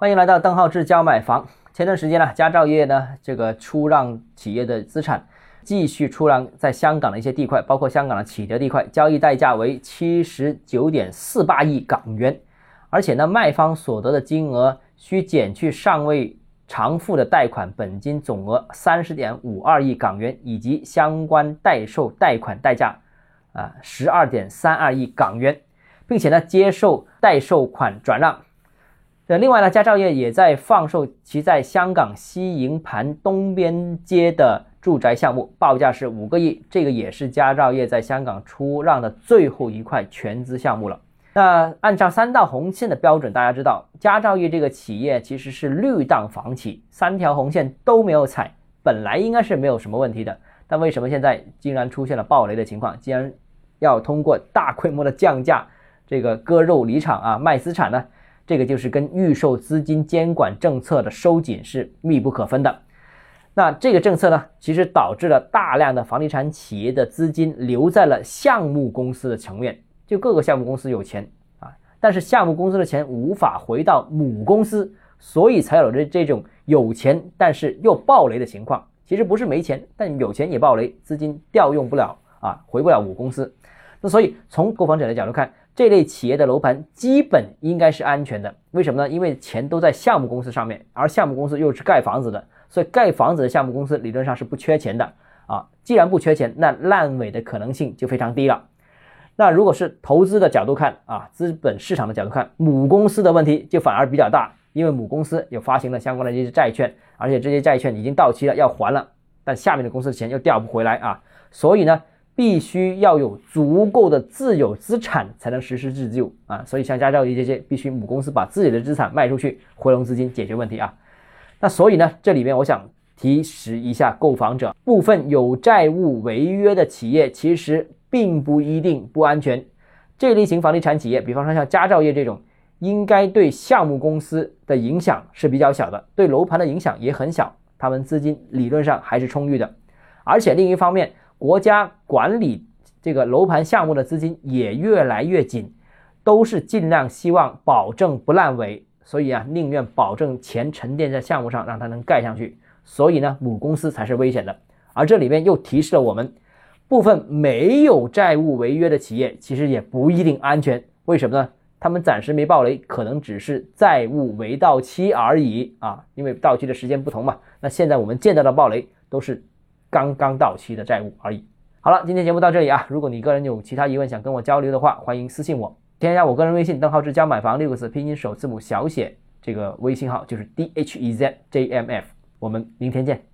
欢迎来到邓浩志教买房。前段时间呢，佳兆业呢这个出让企业的资产，继续出让在香港的一些地块，包括香港的启德地块，交易代价为七十九点四八亿港元，而且呢，卖方所得的金额需减去尚未偿付的贷款本金总额三十点五二亿港元，以及相关代售贷款代价啊十二点三二亿港元，并且呢，接受代售款转让。那另外呢，佳兆业也在放售其在香港西营盘东边街的住宅项目，报价是五个亿。这个也是佳兆业在香港出让的最后一块全资项目了。那按照三道红线的标准，大家知道佳兆业这个企业其实是绿档房企，三条红线都没有踩，本来应该是没有什么问题的。但为什么现在竟然出现了暴雷的情况？竟然要通过大规模的降价，这个割肉离场啊，卖资产呢？这个就是跟预售资金监管政策的收紧是密不可分的。那这个政策呢，其实导致了大量的房地产企业的资金留在了项目公司的层面，就各个项目公司有钱啊，但是项目公司的钱无法回到母公司，所以才有着这种有钱但是又暴雷的情况。其实不是没钱，但有钱也暴雷，资金调用不了啊，回不了母公司。那所以从购房者的角度看。这类企业的楼盘基本应该是安全的，为什么呢？因为钱都在项目公司上面，而项目公司又是盖房子的，所以盖房子的项目公司理论上是不缺钱的啊。既然不缺钱，那烂尾的可能性就非常低了。那如果是投资的角度看啊，资本市场的角度看，母公司的问题就反而比较大，因为母公司有发行了相关的这些债券，而且这些债券已经到期了要还了，但下面的公司的钱又调不回来啊，所以呢。必须要有足够的自有资产才能实施自救啊，所以像佳兆业这些，必须母公司把自己的资产卖出去，回笼资金解决问题啊。那所以呢，这里面我想提示一下购房者，部分有债务违约的企业其实并不一定不安全。这类型房地产企业，比方说像佳兆业这种，应该对项目公司的影响是比较小的，对楼盘的影响也很小，他们资金理论上还是充裕的，而且另一方面。国家管理这个楼盘项目的资金也越来越紧，都是尽量希望保证不烂尾，所以啊，宁愿保证钱沉淀在项目上，让它能盖上去。所以呢，母公司才是危险的。而这里面又提示了我们，部分没有债务违约的企业其实也不一定安全。为什么呢？他们暂时没爆雷，可能只是债务未到期而已啊，因为到期的时间不同嘛。那现在我们见到的爆雷都是。刚刚到期的债务而已。好了，今天节目到这里啊。如果你个人有其他疑问想跟我交流的话，欢迎私信我，添加我个人微信邓浩志教买房六个字拼音首字母小写，这个微信号就是 d h e z j m f。我们明天见。